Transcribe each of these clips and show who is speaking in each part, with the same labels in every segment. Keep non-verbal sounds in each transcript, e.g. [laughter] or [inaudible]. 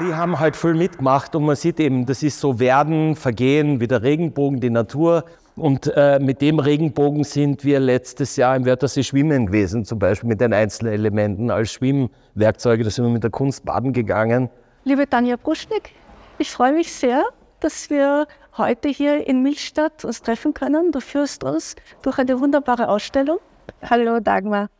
Speaker 1: Die haben halt voll mitgemacht und man sieht eben, das ist so Werden, Vergehen, wie der Regenbogen, die Natur. Und äh, mit dem Regenbogen sind wir letztes Jahr im Wörthersee schwimmen gewesen, zum Beispiel mit den Einzelelementen als Schwimmwerkzeuge. Da sind wir mit der Kunst baden gegangen.
Speaker 2: Liebe Tanja Bruschnik, ich freue mich sehr, dass wir heute hier in Milchstadt uns treffen können. Du führst uns durch eine wunderbare Ausstellung.
Speaker 3: Hallo Dagmar.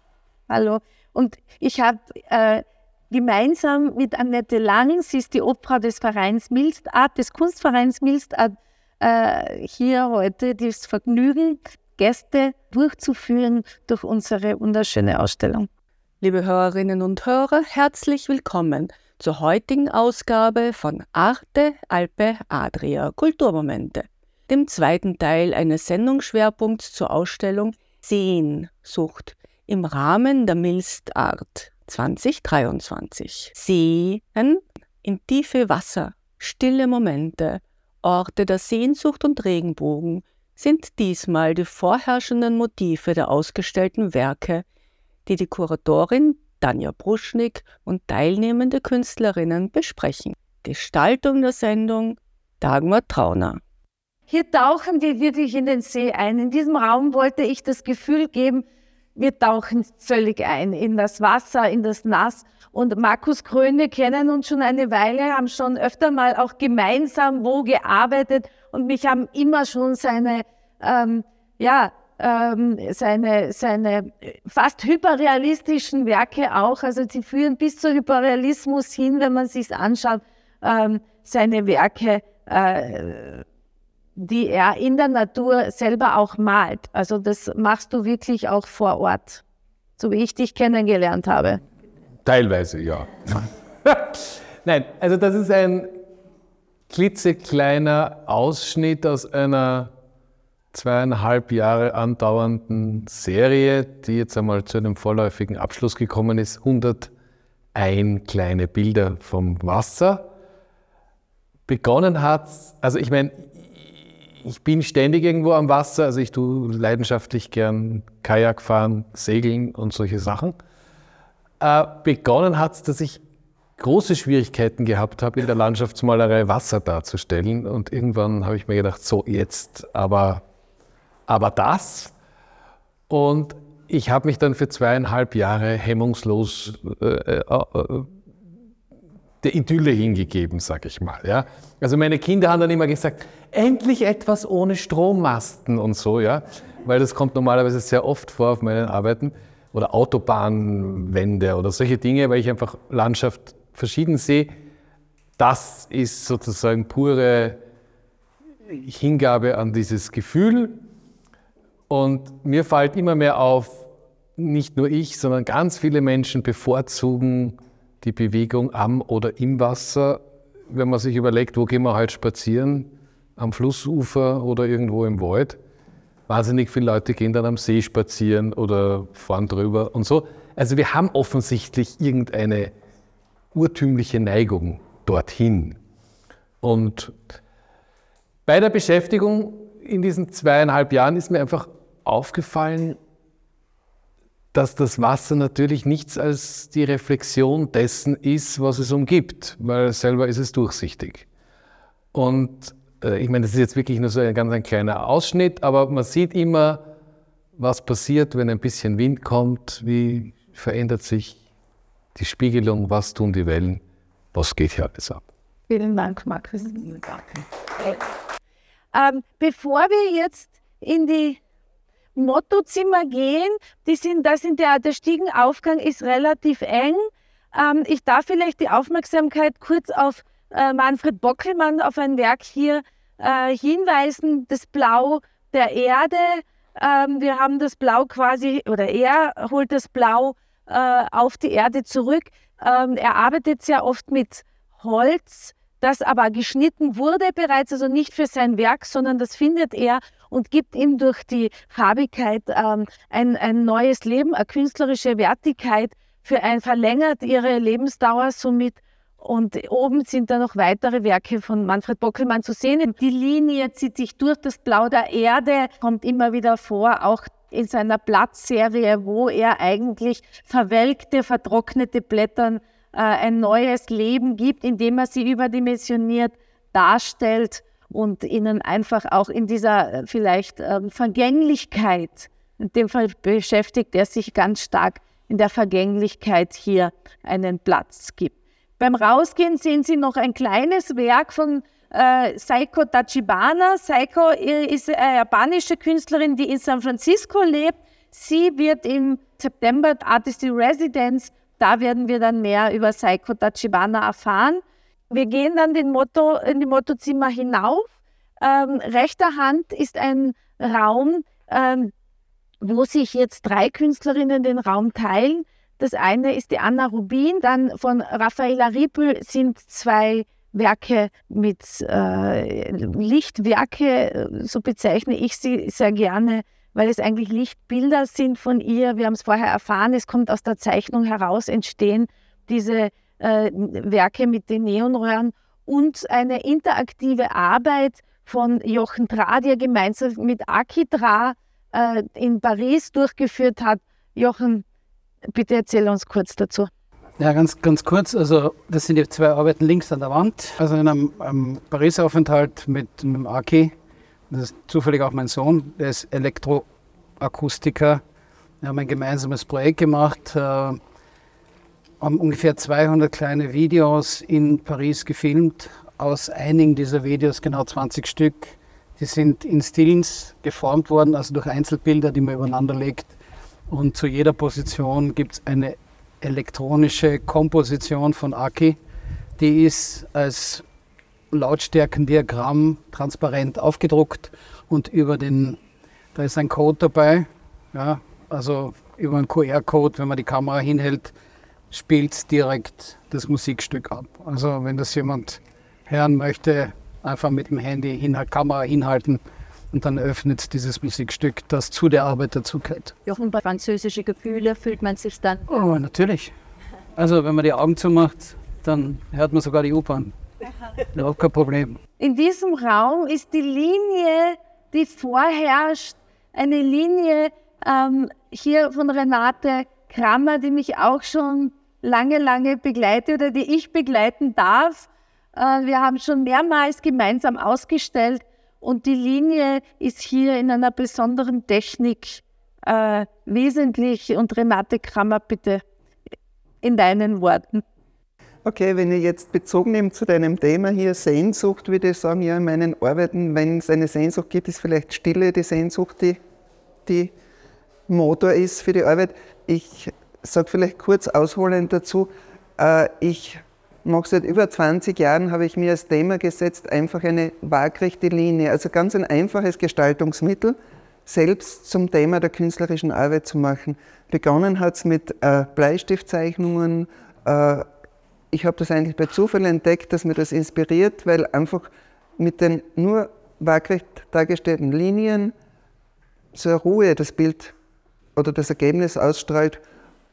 Speaker 3: Hallo. Und ich habe äh, gemeinsam mit Annette Lanning, sie ist die Obfrau des Vereins Milstart, des Kunstvereins Milstart, äh, hier heute das Vergnügen, Gäste durchzuführen durch unsere wunderschöne Ausstellung.
Speaker 4: Liebe Hörerinnen und Hörer, herzlich willkommen zur heutigen Ausgabe von Arte Alpe Adria Kulturmomente, dem zweiten Teil eines Sendungsschwerpunkts zur Ausstellung Sehnsucht im Rahmen der Milst Art 2023. Seen in tiefe Wasser, stille Momente, Orte der Sehnsucht und Regenbogen sind diesmal die vorherrschenden Motive der ausgestellten Werke, die die Kuratorin Danja Bruschnik und teilnehmende Künstlerinnen besprechen. Gestaltung der Sendung Dagmar Trauner.
Speaker 3: Hier tauchen wir wirklich in den See ein. In diesem Raum wollte ich das Gefühl geben, wir tauchen völlig ein in das Wasser, in das Nass. Und Markus Kröne kennen uns schon eine Weile, haben schon öfter mal auch gemeinsam wo gearbeitet und mich haben immer schon seine, ähm, ja, ähm, seine, seine fast hyperrealistischen Werke auch, also sie führen bis zu Hyperrealismus hin, wenn man sich anschaut, ähm, seine Werke äh, die er in der Natur selber auch malt. Also das machst du wirklich auch vor Ort, so wie ich dich kennengelernt habe.
Speaker 5: Teilweise, ja. [laughs] Nein, also das ist ein klitzekleiner Ausschnitt aus einer zweieinhalb Jahre andauernden Serie, die jetzt einmal zu einem vorläufigen Abschluss gekommen ist. 101 kleine Bilder vom Wasser. Begonnen hat, also ich meine, ich bin ständig irgendwo am Wasser, also ich tue leidenschaftlich gern Kajak fahren, segeln und solche Sachen. Äh, begonnen hat es, dass ich große Schwierigkeiten gehabt habe, in der Landschaftsmalerei Wasser darzustellen. Und irgendwann habe ich mir gedacht, so jetzt aber, aber das. Und ich habe mich dann für zweieinhalb Jahre hemmungslos äh, äh, äh der Idylle hingegeben, sag ich mal. Ja? Also meine Kinder haben dann immer gesagt, endlich etwas ohne Strommasten und so, ja, weil das kommt normalerweise sehr oft vor auf meinen Arbeiten oder Autobahnwände oder solche Dinge, weil ich einfach Landschaft verschieden sehe. Das ist sozusagen pure Hingabe an dieses Gefühl. Und mir fällt immer mehr auf, nicht nur ich, sondern ganz viele Menschen bevorzugen die Bewegung am oder im Wasser. Wenn man sich überlegt, wo gehen wir heute spazieren, am Flussufer oder irgendwo im Wald. Wahnsinnig viele Leute gehen dann am See spazieren oder fahren drüber und so. Also wir haben offensichtlich irgendeine urtümliche Neigung dorthin. Und bei der Beschäftigung in diesen zweieinhalb Jahren ist mir einfach aufgefallen, dass das Wasser natürlich nichts als die Reflexion dessen ist, was es umgibt, weil selber ist es durchsichtig. Und äh, ich meine, das ist jetzt wirklich nur so ein ganz ein kleiner Ausschnitt, aber man sieht immer, was passiert, wenn ein bisschen Wind kommt, wie verändert sich die Spiegelung, was tun die Wellen, was geht hier alles ab.
Speaker 3: Vielen Dank, Markus. Ähm, bevor wir jetzt in die Mottozimmer gehen. Die sind, da sind der, der Stiegenaufgang ist relativ eng. Ähm, ich darf vielleicht die Aufmerksamkeit kurz auf äh, Manfred Bockelmann, auf ein Werk hier äh, hinweisen. Das Blau der Erde. Ähm, wir haben das Blau quasi, oder er holt das Blau äh, auf die Erde zurück. Ähm, er arbeitet sehr oft mit Holz. Das aber geschnitten wurde bereits, also nicht für sein Werk, sondern das findet er und gibt ihm durch die Farbigkeit ähm, ein, ein neues Leben, eine künstlerische Wertigkeit, für ein verlängert ihre Lebensdauer somit und oben sind dann noch weitere Werke von Manfred Bockelmann zu sehen. Die Linie zieht sich durch das Blau der Erde, kommt immer wieder vor, auch in seiner Blattserie, wo er eigentlich verwelkte, vertrocknete Blättern äh, ein neues Leben gibt, indem er sie überdimensioniert darstellt und ihnen einfach auch in dieser äh, vielleicht äh, Vergänglichkeit, in dem Fall beschäftigt er sich ganz stark in der Vergänglichkeit hier einen Platz gibt. Beim Rausgehen sehen Sie noch ein kleines Werk von äh, Saiko Tachibana. Saiko ist eine japanische Künstlerin, die in San Francisco lebt. Sie wird im September Artist in Residence, da werden wir dann mehr über Saiko Tachibana erfahren. Wir gehen dann den Motto, in die Mottozimmer hinauf. Ähm, rechter Hand ist ein Raum, ähm, wo sich jetzt drei Künstlerinnen den Raum teilen. Das eine ist die Anna Rubin, dann von Raffaella Riepel sind zwei Werke mit äh, Lichtwerke, so bezeichne ich sie sehr gerne, weil es eigentlich Lichtbilder sind von ihr. Wir haben es vorher erfahren, es kommt aus der Zeichnung heraus, entstehen diese äh, Werke mit den Neonröhren und eine interaktive Arbeit von Jochen Tra, die er gemeinsam mit Aki Tra äh, in Paris durchgeführt hat. Jochen, bitte erzähl uns kurz dazu.
Speaker 6: Ja, ganz, ganz kurz. Also, das sind die zwei Arbeiten links an der Wand. Also, in einem, einem Paris-Aufenthalt mit, dem Aki. Das ist zufällig auch mein Sohn. Der ist Elektroakustiker. Wir haben ein gemeinsames Projekt gemacht. Äh, haben ungefähr 200 kleine Videos in Paris gefilmt. Aus einigen dieser Videos, genau 20 Stück, die sind in Stills geformt worden, also durch Einzelbilder, die man übereinander legt. Und zu jeder Position gibt es eine elektronische Komposition von Aki. Die ist als Lautstärkendiagramm transparent aufgedruckt und über den, da ist ein Code dabei, ja, also über einen QR-Code, wenn man die Kamera hinhält, spielt direkt das Musikstück ab. Also wenn das jemand hören möchte, einfach mit dem Handy Inhalt, Kamera hinhalten und dann öffnet dieses Musikstück, das zu der Arbeit dazu gehört.
Speaker 7: Jochen, bei französische Gefühle fühlt man sich dann?
Speaker 6: Oh, natürlich. Also wenn man die Augen zumacht, dann hört man sogar die U-Bahn. [laughs] Überhaupt kein Problem.
Speaker 3: In diesem Raum ist die Linie, die vorherrscht, eine Linie ähm, hier von Renate Krammer, die mich auch schon lange, lange begleitet oder die ich begleiten darf. Äh, wir haben schon mehrmals gemeinsam ausgestellt und die Linie ist hier in einer besonderen Technik äh, wesentlich. Und Renate Krammer, bitte in deinen Worten.
Speaker 8: Okay, wenn ich jetzt Bezug nehme zu deinem Thema hier Sehnsucht, würde ich sagen, ja, in meinen Arbeiten, wenn es eine Sehnsucht gibt, ist vielleicht Stille die Sehnsucht, die, die Motor ist für die Arbeit. Ich sage vielleicht kurz ausholend dazu, äh, ich mache seit über 20 Jahren, habe ich mir als Thema gesetzt, einfach eine waagrechte Linie, also ganz ein einfaches Gestaltungsmittel, selbst zum Thema der künstlerischen Arbeit zu machen. Begonnen hat es mit äh, Bleistiftzeichnungen. Ich habe das eigentlich bei Zufall entdeckt, dass mir das inspiriert, weil einfach mit den nur waagrecht dargestellten Linien eine Ruhe das Bild oder das Ergebnis ausstrahlt.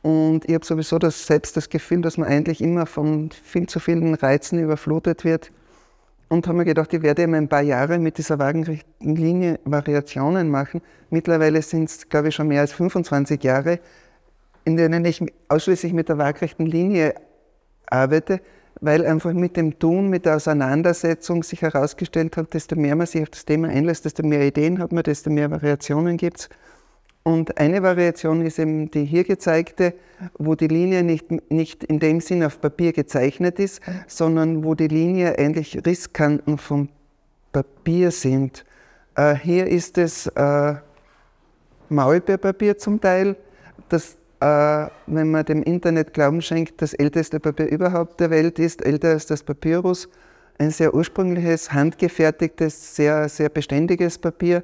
Speaker 8: Und ich habe sowieso das, selbst das Gefühl, dass man eigentlich immer von viel zu vielen Reizen überflutet wird und habe mir gedacht, ich werde immer ein paar Jahre mit dieser wagenrechten Linie Variationen machen. Mittlerweile sind es, glaube ich, schon mehr als 25 Jahre, in denen ich ausschließlich mit der waagrechten Linie arbeite, weil einfach mit dem Tun, mit der Auseinandersetzung sich herausgestellt hat, desto mehr man sich auf das Thema einlässt, desto mehr Ideen hat man, desto mehr Variationen gibt es. Und eine Variation ist eben die hier gezeigte, wo die Linie nicht, nicht in dem Sinn auf Papier gezeichnet ist, sondern wo die Linie eigentlich Risskanten vom Papier sind. Äh, hier ist es äh, Maulbeerpapier zum Teil, das, äh, wenn man dem Internet Glauben schenkt, das älteste Papier überhaupt der Welt ist, älter als das Papyrus. Ein sehr ursprüngliches, handgefertigtes, sehr, sehr beständiges Papier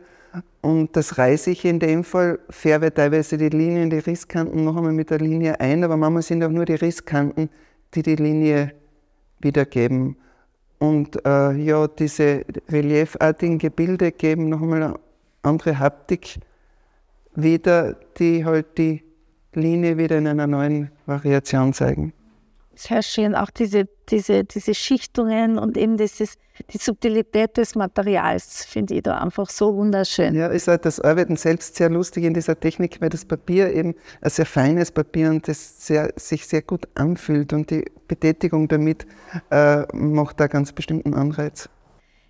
Speaker 8: und das reiße ich in dem Fall, färbe teilweise die Linien, die Risskanten noch einmal mit der Linie ein, aber manchmal sind auch nur die Risskanten, die die Linie wiedergeben. Und äh, ja, diese reliefartigen Gebilde geben nochmal eine andere Haptik wieder, die halt die Linie wieder in einer neuen Variation zeigen.
Speaker 3: Sehr schön, auch diese, diese, diese Schichtungen und eben dieses, die Subtilität des Materials finde ich da einfach so wunderschön.
Speaker 8: Ja, ist halt das Arbeiten selbst sehr lustig in dieser Technik, weil das Papier eben ein sehr feines Papier und das sehr, sich sehr gut anfühlt und die Betätigung damit äh, macht da ganz bestimmten Anreiz.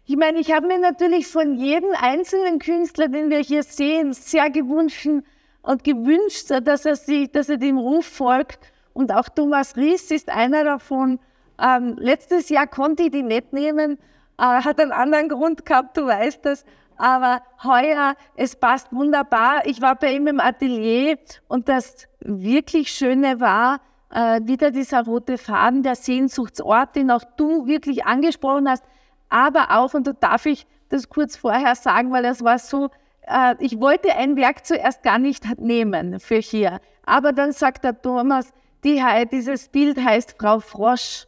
Speaker 3: Ich meine, ich habe mir natürlich von jedem einzelnen Künstler, den wir hier sehen, sehr gewünscht und gewünscht, dass er, sich, dass er dem Ruf folgt und auch Thomas Ries ist einer davon. Ähm, letztes Jahr konnte ich die nicht nehmen, äh, hat einen anderen Grund gehabt, du weißt das. Aber heuer, es passt wunderbar. Ich war bei ihm im Atelier und das wirklich Schöne war, äh, wieder dieser rote Faden, der Sehnsuchtsort, den auch du wirklich angesprochen hast. Aber auch, und da darf ich das kurz vorher sagen, weil es war so, äh, ich wollte ein Werk zuerst gar nicht nehmen für hier. Aber dann sagt der Thomas, die, dieses Bild heißt Frau Frosch.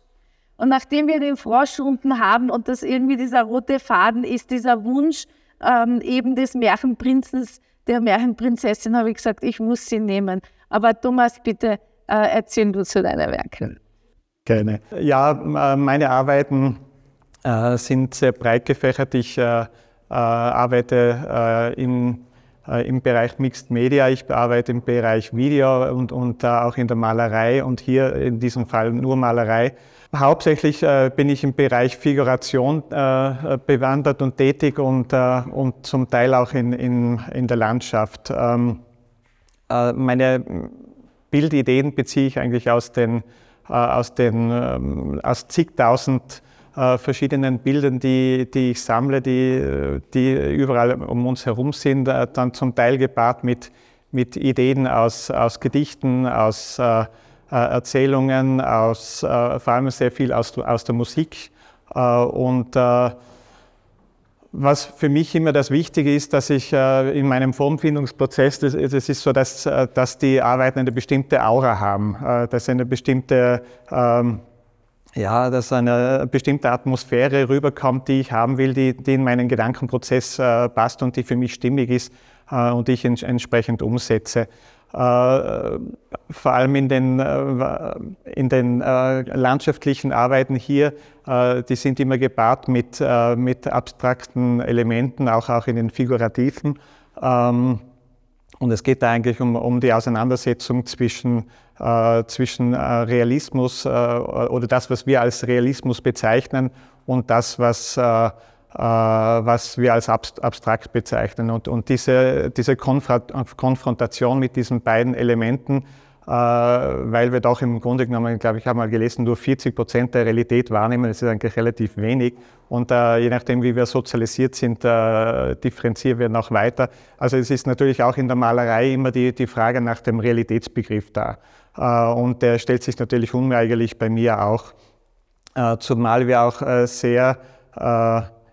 Speaker 3: Und nachdem wir den Frosch unten haben und das irgendwie dieser rote Faden ist, dieser Wunsch ähm, eben des Märchenprinzens, der Märchenprinzessin, habe ich gesagt, ich muss sie nehmen. Aber Thomas, bitte äh, erzähl du zu deiner Werke.
Speaker 9: Gerne. Ja, äh, meine Arbeiten äh, sind sehr breit gefächert. Ich äh arbeite äh, in äh, im Bereich Mixed Media. Ich bearbeite im Bereich Video und, und auch in der Malerei und hier in diesem Fall nur Malerei. Hauptsächlich äh, bin ich im Bereich Figuration äh, bewandert und tätig und, äh, und zum Teil auch in, in, in der Landschaft. Ähm, äh, meine Bildideen beziehe ich eigentlich aus den, äh, aus den ähm, aus zigtausend äh, verschiedenen Bildern, die, die ich sammle, die, die überall um uns herum sind, äh, dann zum Teil gepaart mit, mit Ideen aus, aus Gedichten, aus äh, äh Erzählungen, aus, äh, vor allem sehr viel aus, aus der Musik. und was für mich immer das Wichtige ist, dass ich in meinem Formfindungsprozess, das, das ist so, dass, dass die Arbeiten eine bestimmte Aura haben, dass eine bestimmte ähm, ja, dass eine bestimmte Atmosphäre rüberkommt, die ich haben will, die, die in meinen Gedankenprozess äh, passt und die für mich stimmig ist äh, und ich ents entsprechend umsetze. Äh, vor allem in den, äh, in den äh, landschaftlichen Arbeiten hier, äh, die sind immer gepaart mit, mit abstrakten Elementen, auch, auch in den figurativen. Ähm, und es geht da eigentlich um, um die Auseinandersetzung zwischen äh, zwischen äh, Realismus äh, oder das, was wir als Realismus bezeichnen und das, was, was wir als abstrakt bezeichnen. Und, und diese, diese Konfrontation mit diesen beiden Elementen, weil wir doch im Grunde genommen, glaube ich, habe mal gelesen, nur 40 Prozent der Realität wahrnehmen. Das ist eigentlich relativ wenig. Und äh, je nachdem, wie wir sozialisiert sind, äh, differenzieren wir noch weiter. Also es ist natürlich auch in der Malerei immer die, die Frage nach dem Realitätsbegriff da. Äh, und der stellt sich natürlich unweigerlich bei mir auch, äh, zumal wir auch äh, sehr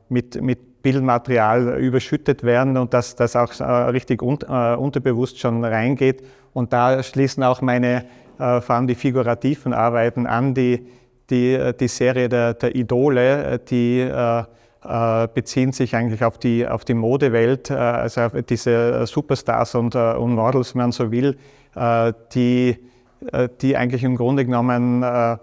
Speaker 9: mit, mit Bildmaterial überschüttet werden und dass das auch richtig unterbewusst schon reingeht. Und da schließen auch meine, vor allem die figurativen Arbeiten an, die, die, die Serie der, der Idole, die beziehen sich eigentlich auf die, auf die Modewelt, also auf diese Superstars und, und Models, wenn man so will, die äh, die eigentlich im Grunde genommen äh,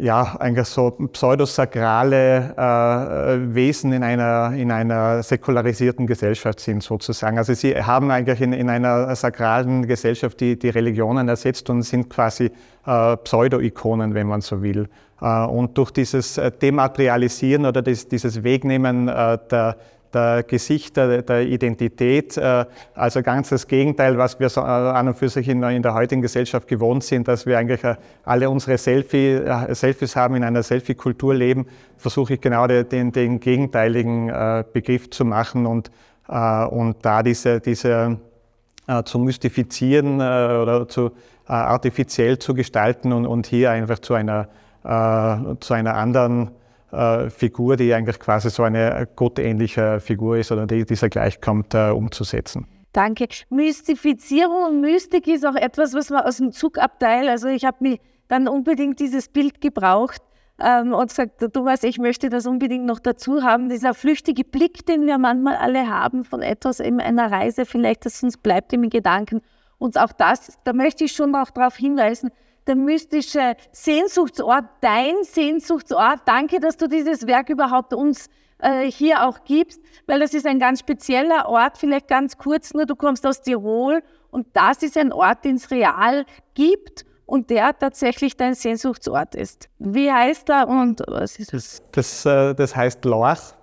Speaker 9: ja, eigentlich so pseudosakrale äh, Wesen in einer, in einer säkularisierten Gesellschaft sind, sozusagen. Also sie haben eigentlich in, in einer sakralen Gesellschaft die, die Religionen ersetzt und sind quasi äh, Pseudo-Ikonen, wenn man so will. Äh, und durch dieses Dematerialisieren oder das, dieses Wegnehmen äh, der, der Gesichter, der Identität. Äh, also ganz das Gegenteil, was wir äh, an und für sich in, in der heutigen Gesellschaft gewohnt sind, dass wir eigentlich äh, alle unsere Selfie, Selfies haben, in einer Selfie-Kultur leben, versuche ich genau den, den, gegenteiligen Begriff zu machen und, und da diese, diese zu mystifizieren oder zu artifiziell zu gestalten und, und hier einfach zu einer, zu einer anderen äh, Figur, die eigentlich quasi so eine gottähnliche Figur ist oder die dieser gleichkommt, äh, umzusetzen.
Speaker 3: Danke. Mystifizierung und Mystik ist auch etwas, was man aus dem Zugabteil, also ich habe mir dann unbedingt dieses Bild gebraucht, ähm, und sagt, Thomas, ich möchte das unbedingt noch dazu haben. Dieser flüchtige Blick, den wir manchmal alle haben von etwas in einer Reise, vielleicht, das uns bleibt im Gedanken. Und auch das, da möchte ich schon auch darauf hinweisen, der mystische Sehnsuchtsort, dein Sehnsuchtsort. Danke, dass du dieses Werk überhaupt uns äh, hier auch gibst, weil das ist ein ganz spezieller Ort, vielleicht ganz kurz nur, du kommst aus Tirol und das ist ein Ort, den es real gibt und der tatsächlich dein Sehnsuchtsort ist. Wie heißt er und was ist
Speaker 9: das? Das, äh, das heißt Lorch.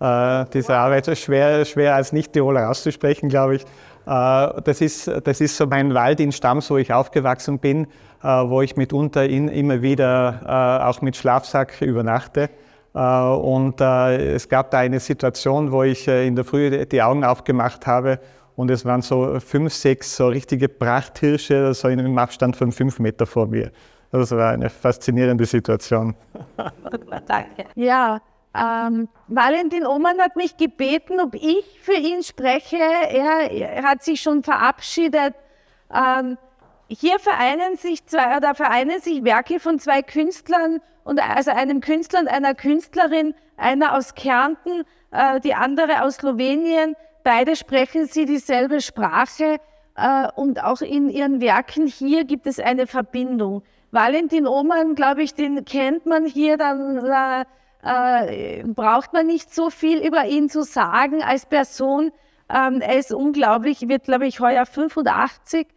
Speaker 9: Äh, diese Arbeit ist schwer, schwer als Nicht-Tiroler auszusprechen, glaube ich. Äh, das, ist, das ist so mein Wald in Stams, wo ich aufgewachsen bin. Äh, wo ich mitunter in, immer wieder äh, auch mit Schlafsack übernachte. Äh, und es gab da eine Situation, wo ich in der Früh die Augen aufgemacht habe und es waren so fünf, sechs so richtige Prachthirsche, so in einem Abstand von fünf Meter vor mir. Das war eine faszinierende Situation.
Speaker 3: Danke. Ja, ähm, Valentin Oman hat mich gebeten, ob ich für ihn spreche. Er, er hat sich schon verabschiedet. Ähm, hier vereinen sich zwei oder vereinen sich Werke von zwei Künstlern und also einem Künstler und einer Künstlerin, einer aus Kärnten, äh, die andere aus Slowenien. Beide sprechen sie dieselbe Sprache äh, und auch in ihren Werken hier gibt es eine Verbindung. Valentin Oman, glaube ich, den kennt man hier, dann äh, äh, braucht man nicht so viel über ihn zu sagen als Person. Ähm, er ist unglaublich, wird, glaube ich, heuer 85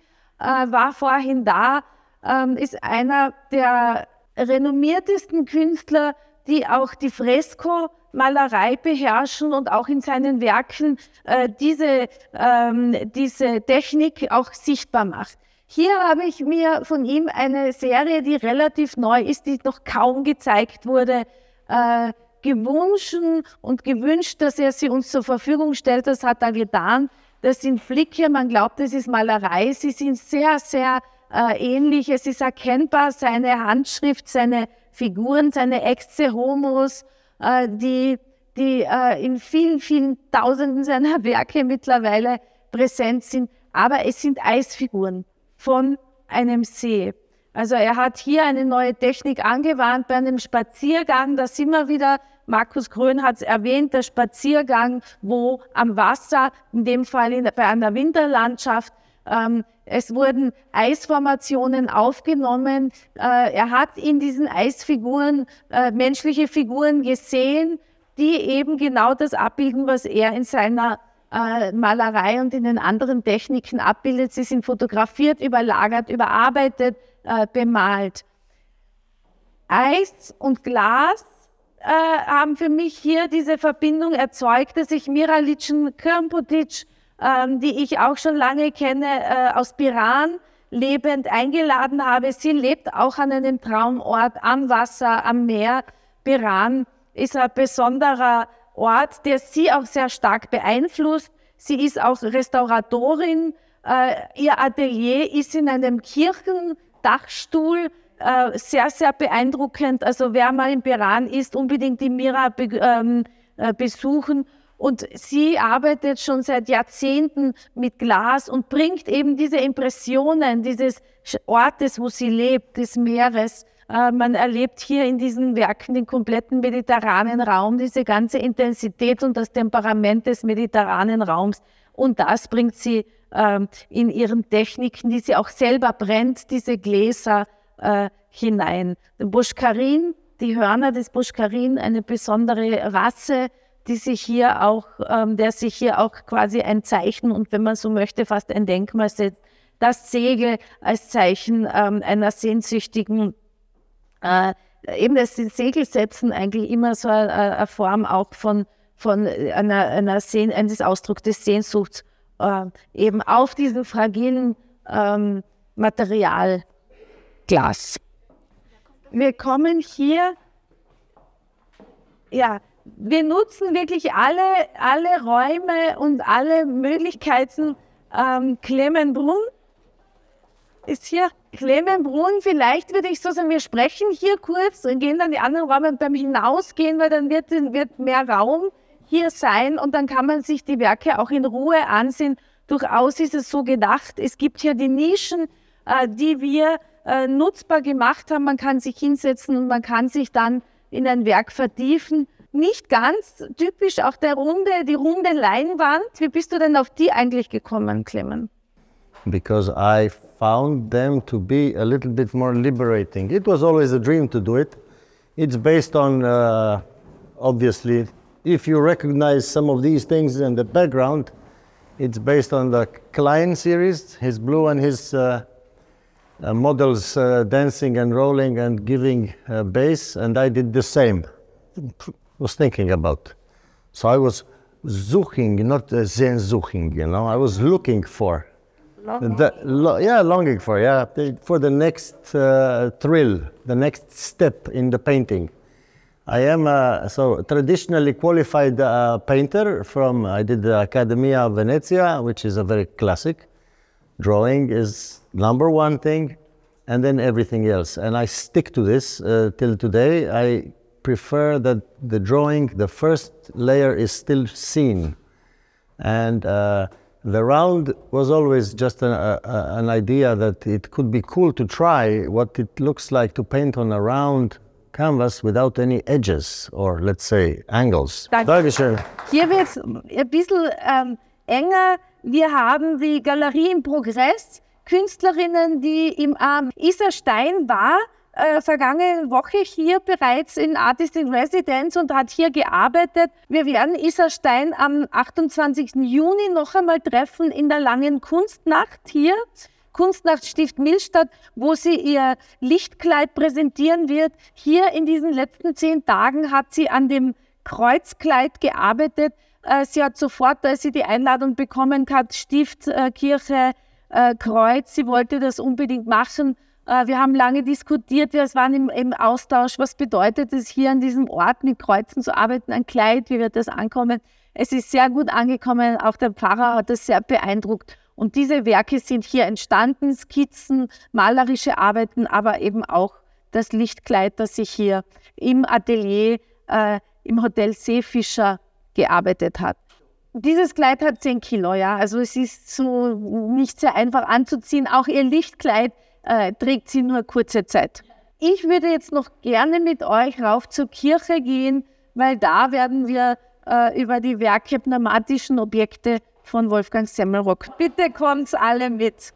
Speaker 3: äh, war vorhin da, ähm, ist einer der renommiertesten Künstler, die auch die Fresko-Malerei beherrschen und auch in seinen Werken äh, diese, ähm, diese Technik auch sichtbar macht. Hier habe ich mir von ihm eine Serie, die relativ neu ist, die noch kaum gezeigt wurde, äh, gewünscht und gewünscht, dass er sie uns zur Verfügung stellt. Das hat er getan. Das sind Flicke, man glaubt, das ist Malerei. Sie sind sehr, sehr äh, ähnlich. Es ist erkennbar seine Handschrift, seine Figuren, seine Exe Homos, äh, die, die äh, in vielen, vielen Tausenden seiner [laughs] Werke mittlerweile präsent sind. Aber es sind Eisfiguren von einem See. Also er hat hier eine neue Technik angewandt bei einem Spaziergang. Da sind wir wieder Markus Grön hat es erwähnt, der Spaziergang, wo am Wasser, in dem Fall in, bei einer Winterlandschaft, ähm, es wurden Eisformationen aufgenommen. Äh, er hat in diesen Eisfiguren äh, menschliche Figuren gesehen, die eben genau das abbilden, was er in seiner äh, Malerei und in den anderen Techniken abbildet. Sie sind fotografiert, überlagert, überarbeitet, äh, bemalt. Eis und Glas äh, haben für mich hier diese Verbindung erzeugt, dass ich Miralicin Krmpotic, ähm, die ich auch schon lange kenne, äh, aus Piran lebend eingeladen habe. Sie lebt auch an einem Traumort am Wasser, am Meer. Piran ist ein besonderer Ort, der sie auch sehr stark beeinflusst. Sie ist auch Restauratorin. Äh, ihr Atelier ist in einem Kirchendachstuhl äh, sehr, sehr beeindruckend. Also wer mal in Piran ist, unbedingt die Mira be ähm, äh, besuchen. Und sie arbeitet schon seit Jahrzehnten mit Glas und bringt eben diese Impressionen dieses Ortes, wo sie lebt, des Meeres. Äh, man erlebt hier in diesen Werken den kompletten mediterranen Raum, diese ganze Intensität und das Temperament des mediterranen Raums. Und das bringt sie ähm, in ihren Techniken, die sie auch selber brennt, diese Gläser äh, hinein. Buschkarin, die Hörner des Buschkarin, eine besondere Rasse, die sich hier auch, ähm, der sich hier auch quasi ein Zeichen und wenn man so möchte, fast ein Denkmal setzt. Das Segel als Zeichen ähm, einer sehnsüchtigen, äh, eben das Segel setzen eigentlich immer so eine, eine Form auch von, von einer, einer Sehn, eines Ausdrucks des Sehnsuchts, äh, eben auf diesem fragilen ähm, Material Glas. Wir kommen hier, ja, wir nutzen wirklich alle, alle Räume und alle Möglichkeiten. Ähm, Clemenbrunn ist hier. Clemenbrunn, vielleicht würde ich so sagen, wir sprechen hier kurz und gehen dann die anderen Räume und beim Hinausgehen, weil dann wird, wird mehr Raum hier sein und dann kann man sich die Werke auch in Ruhe ansehen. Durchaus ist es so gedacht, es gibt hier die Nischen, äh, die wir äh, nutzbar gemacht haben. Man kann sich hinsetzen und man kann sich dann in ein Werk vertiefen. Nicht ganz typisch auch der runde, die runde Leinwand. Wie bist du denn auf die eigentlich gekommen, Clemens?
Speaker 10: Because I found them to be a little bit more liberating. It was always a dream to do it. It's based on, uh, obviously, if you recognize some of these things in the background, it's based on the Klein series, his blue and his uh, uh, models uh, dancing and rolling and giving uh, bass, and I did the same. Was thinking about. So I was suching, not uh, zen suching, you know. I was looking for. The, lo, yeah, longing for, yeah, the, for the next uh, thrill, the next step in the painting. I am a so traditionally qualified uh, painter from, I did the Accademia of Venezia, which is a very classic. Drawing is number one thing, and then everything else. And I stick to this uh, till today. I prefer that the drawing, the first layer is still seen. And uh, the round was always just a, a, an idea that it could be cool to try what it looks like to paint on a round canvas without any edges or let's say angles.
Speaker 3: Danke.
Speaker 10: Dankeschön.
Speaker 3: Hier wird es ein bisschen ähm, enger. Wir haben die Galerie im Progress, Künstlerinnen, die im ähm, Isa Stein war, äh, vergangene Woche hier bereits in Artist in Residence und hat hier gearbeitet. Wir werden Isa Stein am 28. Juni noch einmal treffen in der langen Kunstnacht hier. Kunstnacht Stift Millstadt, wo sie ihr Lichtkleid präsentieren wird. Hier in diesen letzten zehn Tagen hat sie an dem Kreuzkleid gearbeitet. Äh, sie hat sofort, als sie die Einladung bekommen hat, Stift, äh, Kirche, äh, Kreuz, sie wollte das unbedingt machen. Wir haben lange diskutiert, wir waren im, im, Austausch, was bedeutet es hier an diesem Ort mit Kreuzen zu arbeiten, ein Kleid, wie wird das ankommen. Es ist sehr gut angekommen, auch der Pfarrer hat das sehr beeindruckt. Und diese Werke sind hier entstanden, Skizzen, malerische Arbeiten, aber eben auch das Lichtkleid, das sich hier im Atelier äh, im Hotel Seefischer gearbeitet hat. Dieses Kleid hat 10 Kilo, ja, also es ist so nicht sehr einfach anzuziehen. Auch ihr Lichtkleid äh, trägt sie nur kurze Zeit. Ich würde jetzt noch gerne mit euch rauf zur Kirche gehen, weil da werden wir äh, über die Werke pneumatischen Objekte von Wolfgang Semmelrock. Bitte kommt alle mit.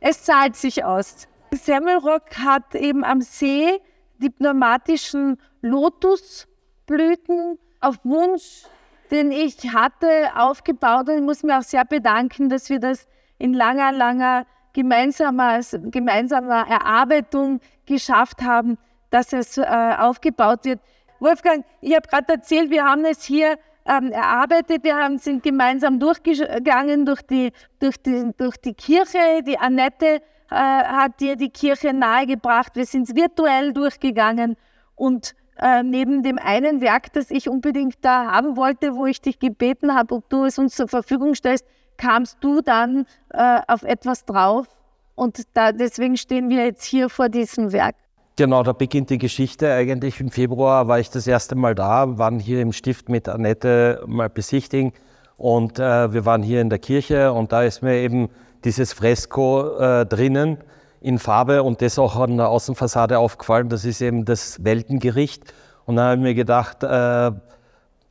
Speaker 3: Es zahlt sich aus. Semmelrock hat eben am See die pneumatischen Lotusblüten auf Wunsch, den ich hatte, aufgebaut. Und ich muss mir auch sehr bedanken, dass wir das in langer, langer gemeinsamer, gemeinsamer Erarbeitung geschafft haben, dass es äh, aufgebaut wird. Wolfgang, ich habe gerade erzählt, wir haben es hier ähm, erarbeitet. Wir haben, sind gemeinsam durchgegangen durch die, durch die, durch die Kirche. Die Annette äh, hat dir die Kirche nahegebracht. Wir sind virtuell durchgegangen und äh, neben dem einen Werk, das ich unbedingt da haben wollte, wo ich dich gebeten habe, ob du es uns zur Verfügung stellst, kamst du dann äh, auf etwas drauf. Und da, deswegen stehen wir jetzt hier vor diesem Werk.
Speaker 1: Genau, da beginnt die Geschichte. Eigentlich im Februar war ich das erste Mal da, waren hier im Stift mit Annette mal besichtigen und äh, wir waren hier in der Kirche und da ist mir eben dieses Fresko äh, drinnen in Farbe und das auch an der Außenfassade aufgefallen. Das ist eben das Weltengericht und da habe ich mir gedacht, äh,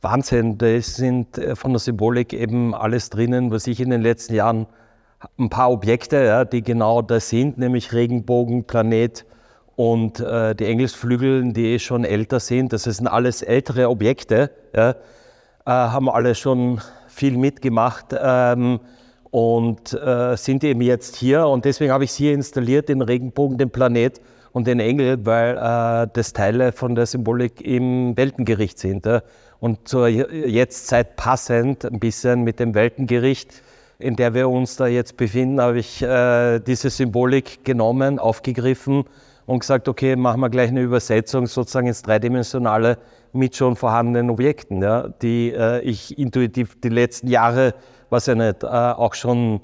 Speaker 1: Wahnsinn, da sind äh, von der Symbolik eben alles drinnen, was ich in den letzten Jahren, ein paar Objekte, ja, die genau das sind, nämlich Regenbogen, Planet, und äh, die Engelsflügel, die schon älter sind, das sind alles ältere Objekte, ja, äh, haben alle schon viel mitgemacht ähm, und äh, sind eben jetzt hier. Und deswegen habe ich sie hier installiert, den Regenbogen, den Planet und den Engel, weil äh, das Teile von der Symbolik im Weltengericht sind. Ja. Und zur Jetztzeit passend ein bisschen mit dem Weltengericht, in der wir uns da jetzt befinden, habe ich äh, diese Symbolik genommen, aufgegriffen und gesagt, okay, machen wir gleich eine Übersetzung sozusagen ins Dreidimensionale mit schon vorhandenen Objekten, ja, die äh, ich intuitiv die letzten Jahre, was ja nicht, äh, auch schon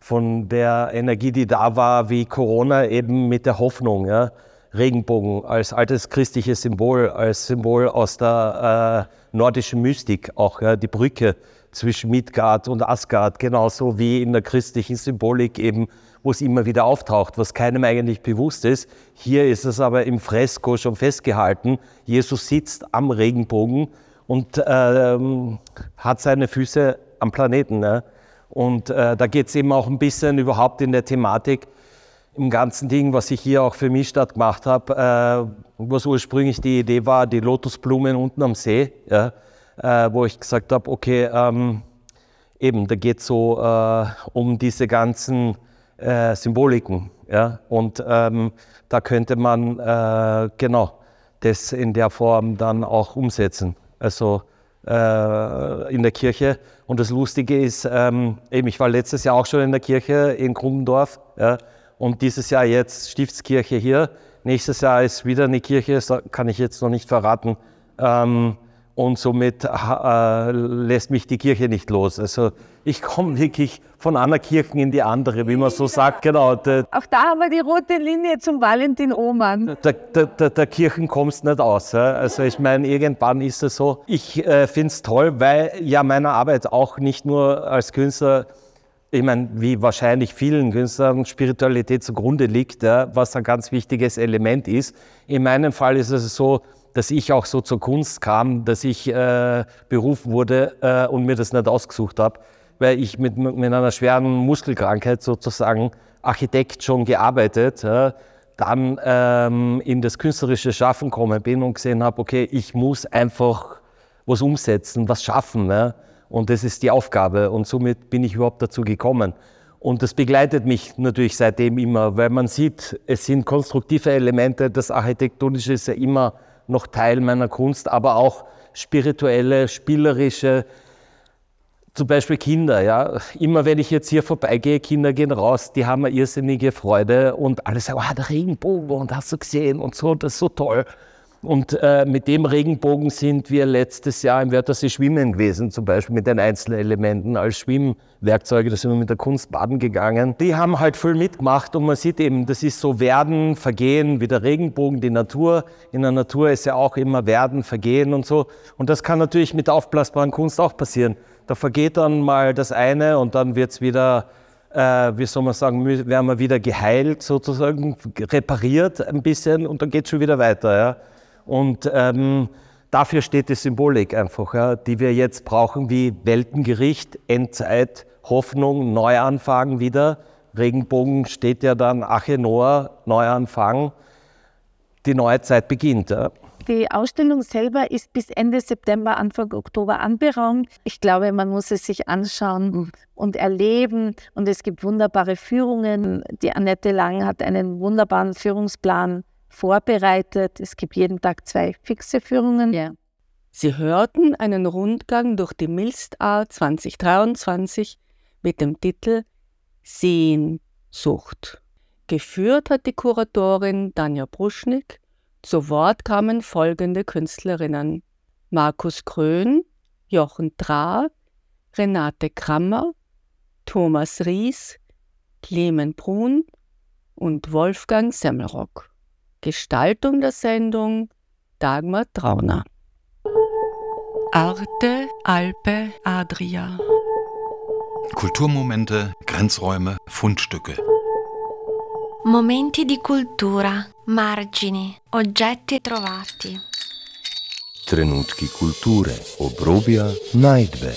Speaker 1: von der Energie, die da war, wie Corona, eben mit der Hoffnung, ja, Regenbogen als altes christliches Symbol, als Symbol aus der äh, nordischen Mystik, auch ja, die Brücke zwischen Midgard und Asgard, genauso wie in der christlichen Symbolik eben, wo es immer wieder auftaucht, was keinem eigentlich bewusst ist. Hier ist es aber im Fresko schon festgehalten. Jesus sitzt am Regenbogen und äh, hat seine Füße am Planeten. Ne? Und äh, da geht es eben auch ein bisschen überhaupt in der Thematik, im ganzen Ding, was ich hier auch für mich statt gemacht habe, äh, was ursprünglich die Idee war, die Lotusblumen unten am See, ja, äh, wo ich gesagt habe, okay, ähm, eben, da geht es so äh, um diese ganzen äh, Symboliken. Ja, und ähm, da könnte man äh, genau das in der Form dann auch umsetzen. Also äh, in der Kirche. Und das Lustige ist, ähm, eben, ich war letztes Jahr auch schon in der Kirche in Grumbendorf. Ja, und dieses Jahr jetzt Stiftskirche hier. Nächstes Jahr ist wieder eine Kirche, das kann ich jetzt noch nicht verraten. Ähm, und somit äh, lässt mich die Kirche nicht los. Also ich komme wirklich von einer Kirche in die andere, wie man so sagt. Genau.
Speaker 3: Auch da haben wir die rote Linie zum Valentin Oman.
Speaker 1: Der, der, der, der Kirchen kommst nicht aus. Also ich meine, irgendwann ist es so. Ich äh, finde es toll, weil ja meine Arbeit auch nicht nur als Künstler ich meine, wie wahrscheinlich vielen Künstlern Spiritualität zugrunde liegt, ja, was ein ganz wichtiges Element ist. In meinem Fall ist es so, dass ich auch so zur Kunst kam, dass ich äh, berufen wurde äh, und mir das nicht ausgesucht habe, weil ich mit, mit einer schweren Muskelkrankheit sozusagen Architekt schon gearbeitet, äh, dann ähm, in das künstlerische Schaffen gekommen bin und gesehen habe, okay, ich muss einfach was umsetzen, was schaffen. Ne? Und das ist die Aufgabe und somit bin ich überhaupt dazu gekommen. Und das begleitet mich natürlich seitdem immer, weil man sieht, es sind konstruktive Elemente, das Architektonische ist ja immer noch Teil meiner Kunst, aber auch spirituelle, spielerische, zum Beispiel Kinder, ja. Immer wenn ich jetzt hier vorbeigehe, Kinder gehen raus, die haben eine irrsinnige Freude und alle sagen, oh, der Regenbogen und hast du gesehen und so, das ist so toll. Und äh, mit dem Regenbogen sind wir letztes Jahr im Wörthersee schwimmen gewesen, zum Beispiel mit den Einzelelementen als Schwimmwerkzeuge. Da sind wir mit der Kunst baden gegangen. Die haben halt voll mitgemacht und man sieht eben, das ist so Werden, Vergehen, wie der Regenbogen, die Natur. In der Natur ist ja auch immer Werden, Vergehen und so. Und das kann natürlich mit aufblasbaren Kunst auch passieren. Da vergeht dann mal das eine und dann wird es wieder äh, wie soll man sagen, werden wir wieder geheilt, sozusagen, repariert ein bisschen und dann geht es schon wieder weiter. Ja. Und ähm, dafür steht die Symbolik einfach, ja, die wir jetzt brauchen, wie Weltengericht, Endzeit, Hoffnung, Neuanfang wieder. Regenbogen steht ja dann Ache Noah, Neuanfang. Die neue Zeit beginnt. Ja.
Speaker 3: Die Ausstellung selber ist bis Ende September, Anfang Oktober anberaumt. Ich glaube, man muss es sich anschauen mhm. und erleben. Und es gibt wunderbare Führungen. Die Annette Lang hat einen wunderbaren Führungsplan vorbereitet. Es gibt jeden Tag zwei fixe Führungen. Ja.
Speaker 4: Sie hörten einen Rundgang durch die Milstart 2023 mit dem Titel Sehnsucht. Geführt hat die Kuratorin Danja Bruschnik. Zu Wort kamen folgende Künstlerinnen: Markus Krön, Jochen Drah, Renate Krammer, Thomas Ries, Clemen Brun und Wolfgang Semmelrock. Gestaltung der Sendung Dagmar Trauner.
Speaker 11: Arte, Alpe, Adria.
Speaker 12: Kulturmomente, Grenzräume, Fundstücke.
Speaker 11: Momenti di cultura, margini, oggetti trovati.
Speaker 13: Trenutki kulture, obrobja, najdbe.